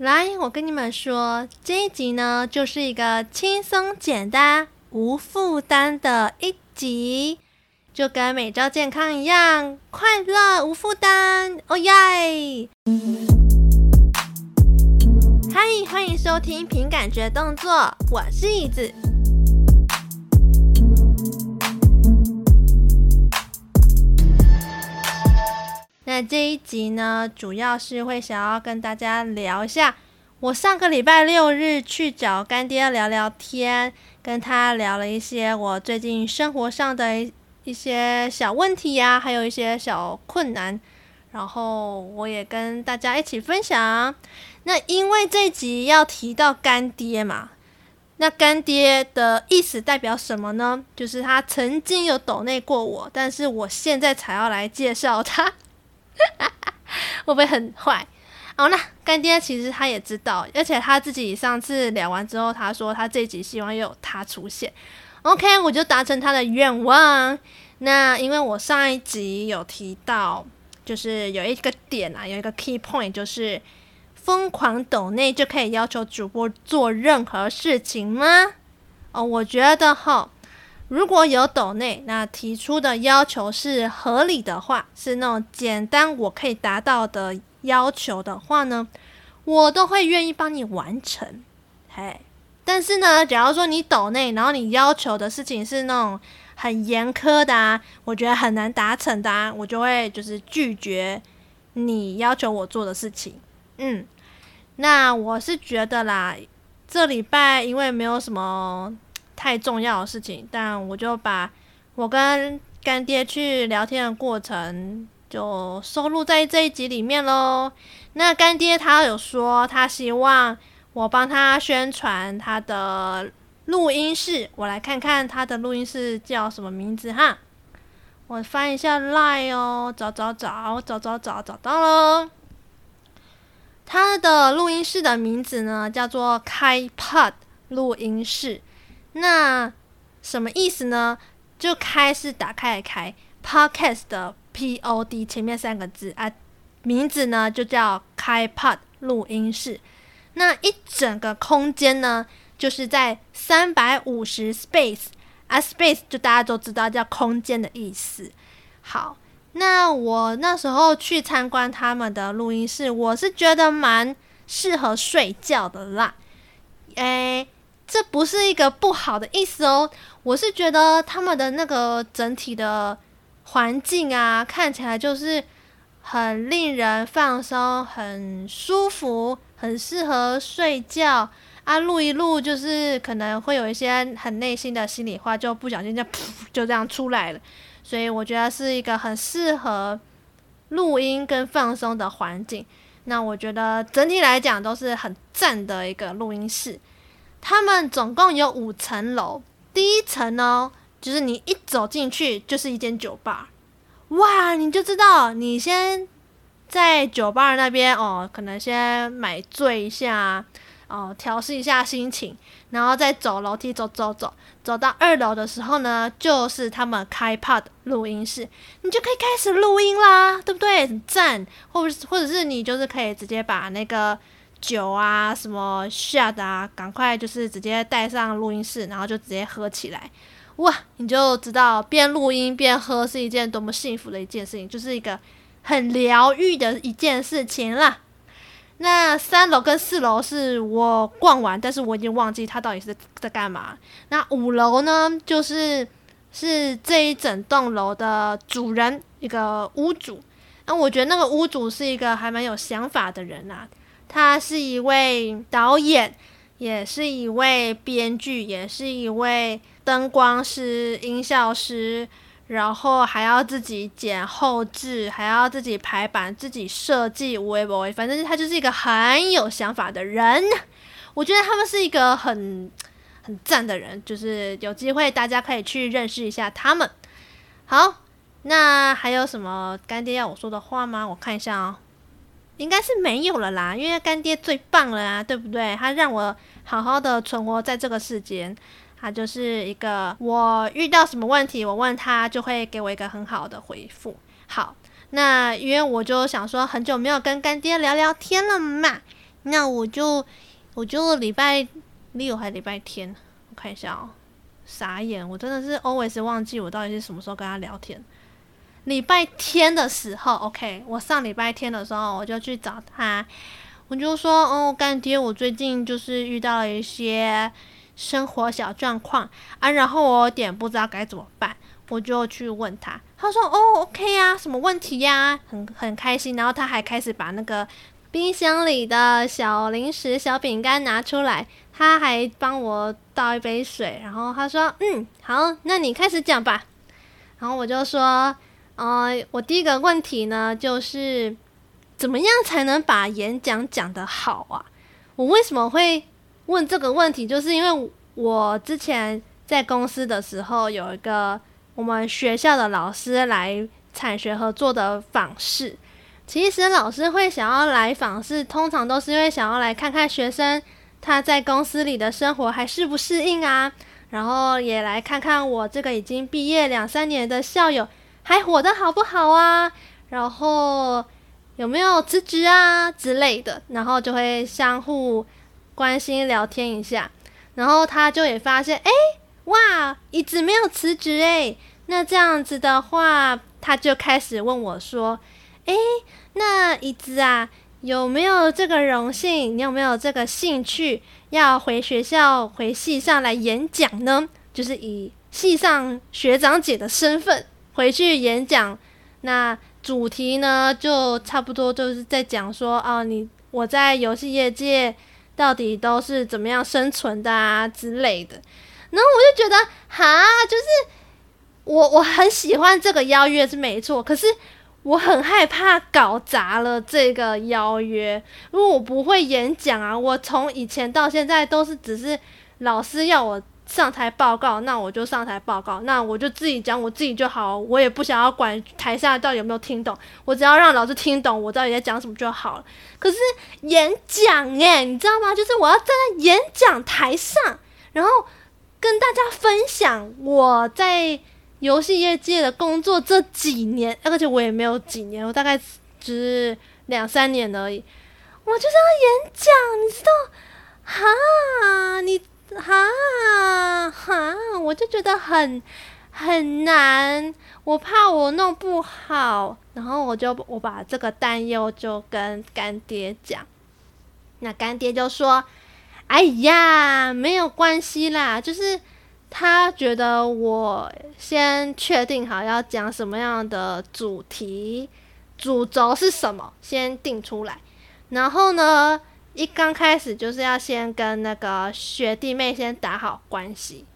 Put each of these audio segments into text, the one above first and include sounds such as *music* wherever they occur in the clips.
来，我跟你们说，这一集呢，就是一个轻松简单、无负担的一集，就跟美照健康一样，快乐无负担，哦耶！嗨，欢迎收听凭感觉动作，我是椅子。那这一集呢，主要是会想要跟大家聊一下，我上个礼拜六日去找干爹聊聊天，跟他聊了一些我最近生活上的一些小问题呀、还有一些小困难，然后我也跟大家一起分享。那因为这集要提到干爹嘛，那干爹的意思代表什么呢？就是他曾经有抖内过我，但是我现在才要来介绍他。*laughs* 会不会很坏？好，那干爹其实他也知道，而且他自己上次聊完之后，他说他这一集希望又有他出现。OK，我就达成他的愿望。那因为我上一集有提到，就是有一个点啊，有一个 key point，就是疯狂抖内就可以要求主播做任何事情吗？哦，我觉得哈。如果有抖内，那提出的要求是合理的话，是那种简单我可以达到的要求的话呢，我都会愿意帮你完成。嘿，但是呢，假如说你抖内，然后你要求的事情是那种很严苛的啊，我觉得很难达成的啊，我就会就是拒绝你要求我做的事情。嗯，那我是觉得啦，这礼拜因为没有什么。太重要的事情，但我就把我跟干爹去聊天的过程就收录在这一集里面喽。那干爹他有说，他希望我帮他宣传他的录音室，我来看看他的录音室叫什么名字哈。我翻一下 Line 哦，找找找找找找找到了。他的录音室的名字呢，叫做开 Pod 录音室。那什么意思呢？就开是打开的开，podcast 的 P O D 前面三个字啊，名字呢就叫开 Pod 录音室。那一整个空间呢，就是在三百五十 space 啊，space 就大家都知道叫空间的意思。好，那我那时候去参观他们的录音室，我是觉得蛮适合睡觉的啦，诶。这不是一个不好的意思哦，我是觉得他们的那个整体的环境啊，看起来就是很令人放松、很舒服、很适合睡觉啊。录一录就是可能会有一些很内心的心里话，就不小心就噗 *laughs* 就这样出来了。所以我觉得是一个很适合录音跟放松的环境。那我觉得整体来讲都是很赞的一个录音室。他们总共有五层楼，第一层呢，就是你一走进去就是一间酒吧，哇，你就知道你先在酒吧那边哦，可能先买醉一下，哦，调试一下心情，然后再走楼梯走走走，走到二楼的时候呢，就是他们开 Pod 录音室，你就可以开始录音啦，对不对？很赞，或者或者是你就是可以直接把那个。酒啊，什么 shot 啊，赶快就是直接带上录音室，然后就直接喝起来，哇！你就知道边录音边喝是一件多么幸福的一件事情，就是一个很疗愈的一件事情啦。那三楼跟四楼是我逛完，但是我已经忘记他到底是在干嘛。那五楼呢，就是是这一整栋楼的主人，一个屋主。那我觉得那个屋主是一个还蛮有想法的人啊。他是一位导演，也是一位编剧，也是一位灯光师、音效师，然后还要自己剪后制，还要自己排版、自己设计，微博，反正他就是一个很有想法的人。我觉得他们是一个很很赞的人，就是有机会大家可以去认识一下他们。好，那还有什么干爹要我说的话吗？我看一下哦。应该是没有了啦，因为干爹最棒了啊，对不对？他让我好好的存活在这个世间，他就是一个我遇到什么问题，我问他就会给我一个很好的回复。好，那因为我就想说很久没有跟干爹聊聊天了嘛，那我就我就礼拜六还礼拜天，我看一下哦，傻眼，我真的是 always 忘记我到底是什么时候跟他聊天。礼拜天的时候，OK，我上礼拜天的时候我就去找他，我就说，哦，干爹，我最近就是遇到了一些生活小状况啊，然后我有点不知道该怎么办，我就去问他，他说，哦，OK 呀，什么问题呀？很很开心，然后他还开始把那个。冰箱里的小零食、小饼干拿出来，他还帮我倒一杯水，然后他说：“嗯，好，那你开始讲吧。”然后我就说：“呃，我第一个问题呢，就是怎么样才能把演讲讲得好啊？我为什么会问这个问题？就是因为我之前在公司的时候，有一个我们学校的老师来产学合作的访视。”其实老师会想要来访视，通常都是因为想要来看看学生他在公司里的生活还适不适应啊，然后也来看看我这个已经毕业两三年的校友还活得好不好啊，然后有没有辞职啊之类的，然后就会相互关心聊天一下，然后他就也发现，哎，哇，一直没有辞职哎，那这样子的话，他就开始问我说，哎。那椅子啊，有没有这个荣幸？你有没有这个兴趣要回学校、回系上来演讲呢？就是以系上学长姐的身份回去演讲。那主题呢，就差不多就是在讲说，哦，你我在游戏业界到底都是怎么样生存的啊之类的。然后我就觉得，哈，就是我我很喜欢这个邀约是没错，可是。我很害怕搞砸了这个邀约，因为我不会演讲啊。我从以前到现在都是只是老师要我上台报告，那我就上台报告，那我就自己讲我自己就好，我也不想要管台下到底有没有听懂，我只要让老师听懂我到底在讲什么就好了。可是演讲诶，你知道吗？就是我要站在演讲台上，然后跟大家分享我在。游戏业界的工作这几年，而且我也没有几年，我大概只两三年而已。我就是要演讲，你知道？哈，你哈哈，我就觉得很很难，我怕我弄不好，然后我就我把这个担忧就跟干爹讲，那干爹就说：“哎呀，没有关系啦，就是。”他觉得我先确定好要讲什么样的主题，主轴是什么，先定出来。然后呢，一刚开始就是要先跟那个学弟妹先打好关系，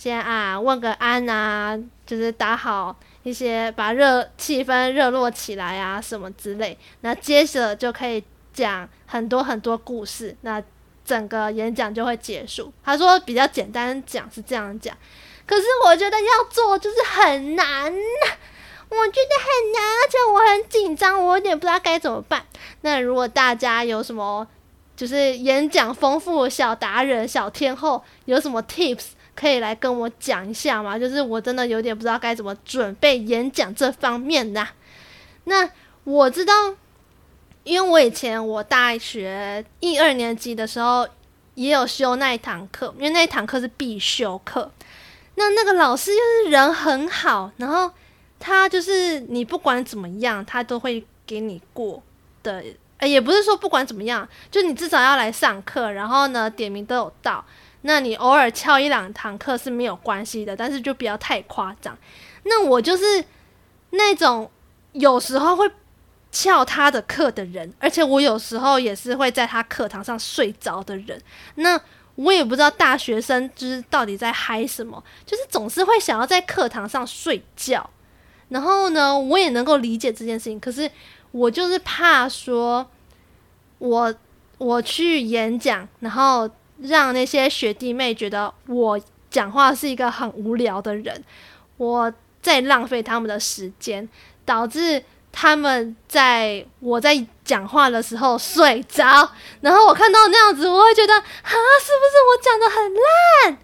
先啊问个安啊，就是打好一些，把热气氛热络起来啊什么之类。那接着就可以讲很多很多故事。那整个演讲就会结束。他说比较简单讲是这样讲，可是我觉得要做就是很难，我觉得很难，而且我很紧张，我有点不知道该怎么办。那如果大家有什么就是演讲丰富小达人、小天后，有什么 tips 可以来跟我讲一下吗？就是我真的有点不知道该怎么准备演讲这方面呐。那我知道。因为我以前我大学一二年级的时候也有修那一堂课，因为那一堂课是必修课。那那个老师就是人很好，然后他就是你不管怎么样，他都会给你过的。哎，也不是说不管怎么样，就你至少要来上课，然后呢点名都有到。那你偶尔翘一两堂课是没有关系的，但是就不要太夸张。那我就是那种有时候会。翘他的课的人，而且我有时候也是会在他课堂上睡着的人。那我也不知道大学生就是到底在嗨什么，就是总是会想要在课堂上睡觉。然后呢，我也能够理解这件事情，可是我就是怕说，我我去演讲，然后让那些学弟妹觉得我讲话是一个很无聊的人，我在浪费他们的时间，导致。他们在我在讲话的时候睡着，然后我看到那样子，我会觉得啊，是不是我讲得很烂？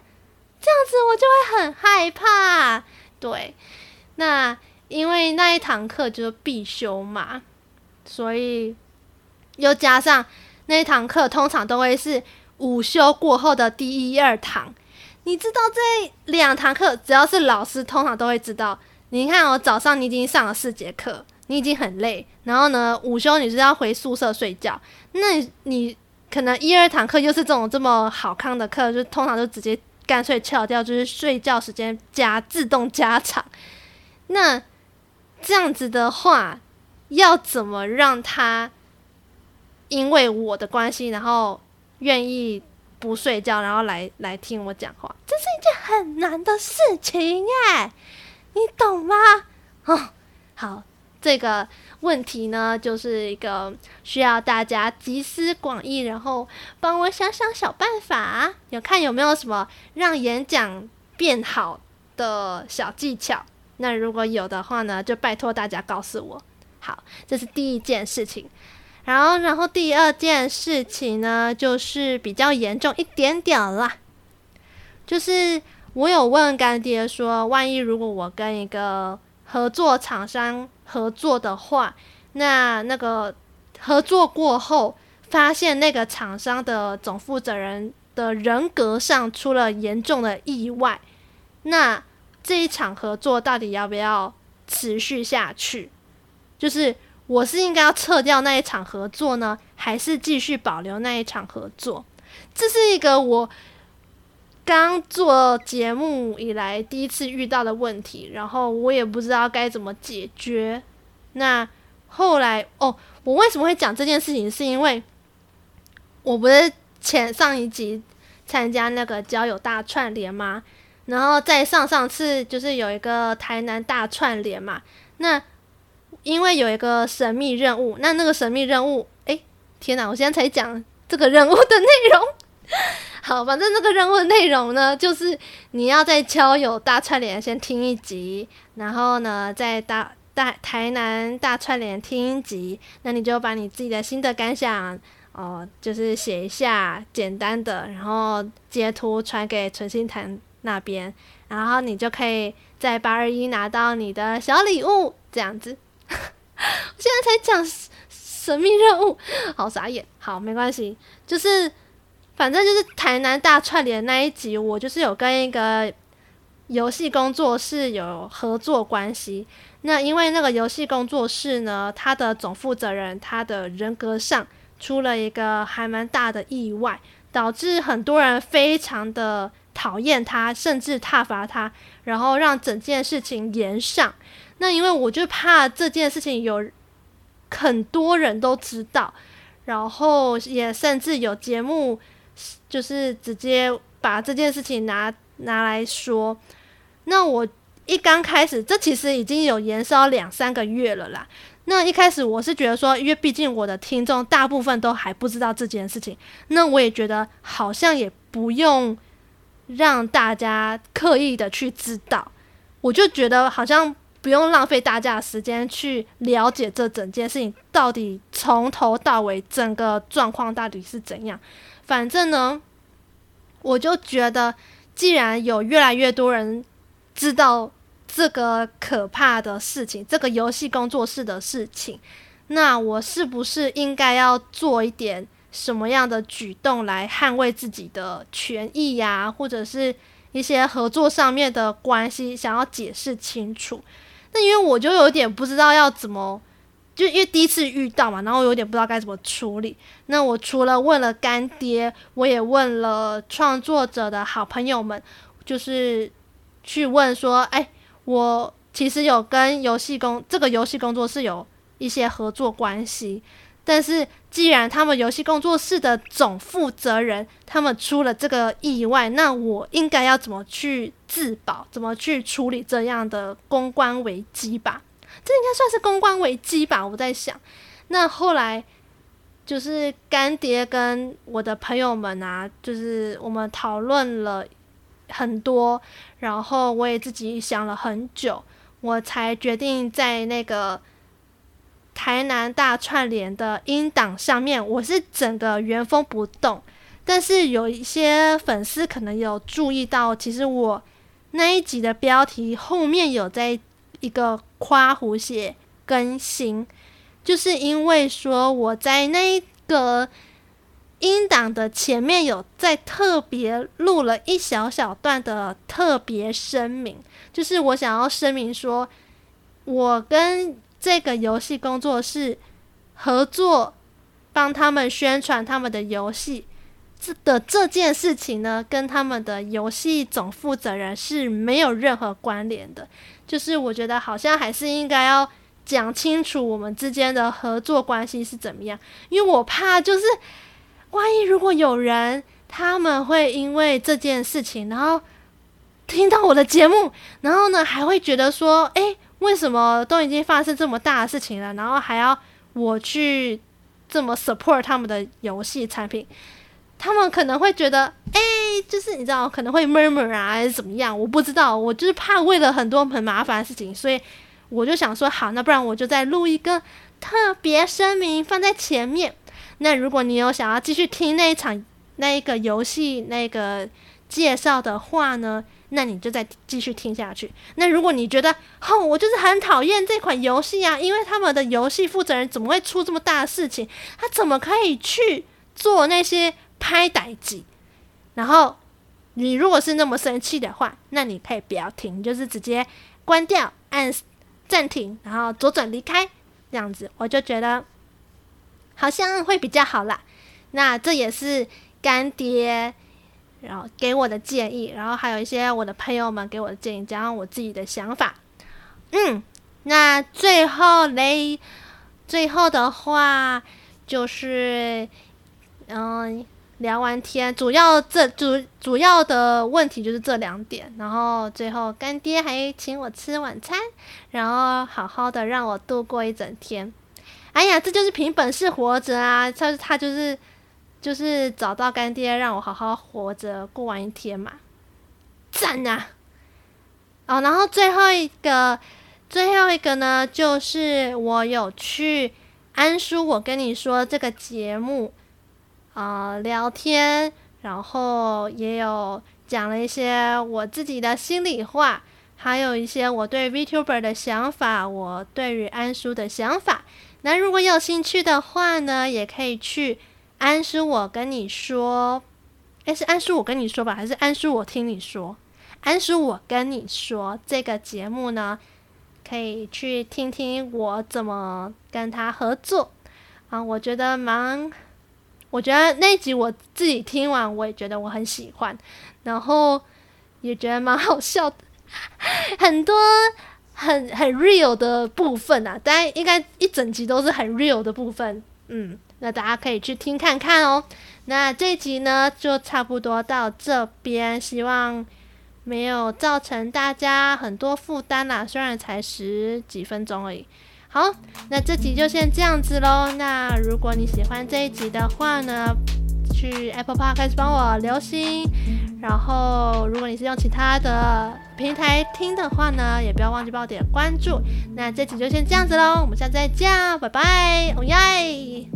这样子我就会很害怕。对，那因为那一堂课就是必修嘛，所以又加上那一堂课通常都会是午休过后的第一二堂。你知道这两堂课，只要是老师，通常都会知道。你看哦，早上你已经上了四节课，你已经很累，然后呢，午休你是要回宿舍睡觉。那你，可能一二堂课又是这种这么好康的课，就通常就直接干脆翘掉，就是睡觉时间加自动加长。那这样子的话，要怎么让他因为我的关系，然后愿意不睡觉，然后来来听我讲话？这是一件很难的事情耶。你懂吗？哦，*laughs* 好，这个问题呢，就是一个需要大家集思广益，然后帮我想想小办法，有看有没有什么让演讲变好的小技巧？那如果有的话呢，就拜托大家告诉我。好，这是第一件事情。然后，然后第二件事情呢，就是比较严重一点点啦，就是。我有问干爹说，万一如果我跟一个合作厂商合作的话，那那个合作过后，发现那个厂商的总负责人的人格上出了严重的意外，那这一场合作到底要不要持续下去？就是我是应该要撤掉那一场合作呢，还是继续保留那一场合作？这是一个我。刚做节目以来第一次遇到的问题，然后我也不知道该怎么解决。那后来哦，我为什么会讲这件事情？是因为我不是前上一集参加那个交友大串联吗？然后在上上次就是有一个台南大串联嘛。那因为有一个神秘任务，那那个神秘任务，诶，天哪！我现在才讲这个任务的内容。好，反正这个任务的内容呢，就是你要在交友大串联先听一集，然后呢，在大大台南大串联听一集，那你就把你自己的心得感想哦、就是写一下简单的，然后截图传给存心谈那边，然后你就可以在八二一拿到你的小礼物，这样子。*laughs* 我现在才讲神秘任务，好傻眼。好，没关系，就是。反正就是台南大串联那一集，我就是有跟一个游戏工作室有合作关系。那因为那个游戏工作室呢，他的总负责人他的人格上出了一个还蛮大的意外，导致很多人非常的讨厌他，甚至挞伐他，然后让整件事情延上。那因为我就怕这件事情有很多人都知道，然后也甚至有节目。就是直接把这件事情拿拿来说，那我一刚开始，这其实已经有延烧两三个月了啦。那一开始我是觉得说，因为毕竟我的听众大部分都还不知道这件事情，那我也觉得好像也不用让大家刻意的去知道，我就觉得好像不用浪费大家的时间去了解这整件事情到底从头到尾整个状况到底是怎样。反正呢，我就觉得，既然有越来越多人知道这个可怕的事情，这个游戏工作室的事情，那我是不是应该要做一点什么样的举动来捍卫自己的权益呀？或者是一些合作上面的关系，想要解释清楚。那因为我就有点不知道要怎么。就因为第一次遇到嘛，然后有点不知道该怎么处理。那我除了问了干爹，我也问了创作者的好朋友们，就是去问说：哎，我其实有跟游戏工这个游戏工作室有一些合作关系，但是既然他们游戏工作室的总负责人他们出了这个意外，那我应该要怎么去自保？怎么去处理这样的公关危机吧？这应该算是公关危机吧，我在想。那后来就是干爹跟我的朋友们啊，就是我们讨论了很多，然后我也自己想了很久，我才决定在那个台南大串联的音档上面，我是整个原封不动。但是有一些粉丝可能有注意到，其实我那一集的标题后面有在。一个夸胡写更新，就是因为说我在那个音档的前面有在特别录了一小小段的特别声明，就是我想要声明说，我跟这个游戏工作室合作，帮他们宣传他们的游戏这的这件事情呢，跟他们的游戏总负责人是没有任何关联的。就是我觉得好像还是应该要讲清楚我们之间的合作关系是怎么样，因为我怕就是。万一如果有人他们会因为这件事情，然后听到我的节目，然后呢还会觉得说，诶，为什么都已经发生这么大的事情了，然后还要我去这么 support 他们的游戏产品？他们可能会觉得，诶，就是你知道，可能会 murmur 啊，还是怎么样？我不知道，我就是怕为了很多很麻烦的事情，所以我就想说，好，那不然我就再录一个特别声明放在前面。那如果你有想要继续听那一场那一个游戏那个介绍的话呢，那你就再继续听下去。那如果你觉得，哦，我就是很讨厌这款游戏啊，因为他们的游戏负责人怎么会出这么大的事情？他怎么可以去做那些拍代志？然后你如果是那么生气的话，那你可以不要听，就是直接关掉，按暂停，然后左转离开，这样子，我就觉得。好像会比较好啦，那这也是干爹然后给我的建议，然后还有一些我的朋友们给我的建议，加上我自己的想法。嗯，那最后嘞，最后的话就是，嗯，聊完天，主要这主主要的问题就是这两点，然后最后干爹还请我吃晚餐，然后好好的让我度过一整天。哎呀，这就是凭本事活着啊！他他就是就是找到干爹，让我好好活着过完一天嘛，赞啊！哦，然后最后一个最后一个呢，就是我有去安叔，我跟你说这个节目啊、聊天，然后也有讲了一些我自己的心里话，还有一些我对 VTuber 的想法，我对于安叔的想法。那如果有兴趣的话呢，也可以去安叔我跟你说，诶，是安叔我跟你说吧，还是安叔我听你说？安叔我跟你说这个节目呢，可以去听听我怎么跟他合作啊，我觉得蛮，我觉得那集我自己听完，我也觉得我很喜欢，然后也觉得蛮好笑的，*laughs* 很多。很很 real 的部分啊，大家应该一整集都是很 real 的部分，嗯，那大家可以去听看看哦。那这一集呢，就差不多到这边，希望没有造成大家很多负担啦，虽然才十几分钟而已。好，那这集就先这样子喽。那如果你喜欢这一集的话呢，去 Apple Podcast 帮我留心，然后如果你是用其他的平台听的话呢，也不要忘记帮我点关注。那这期就先这样子喽，我们下次再见，拜拜，哦耶。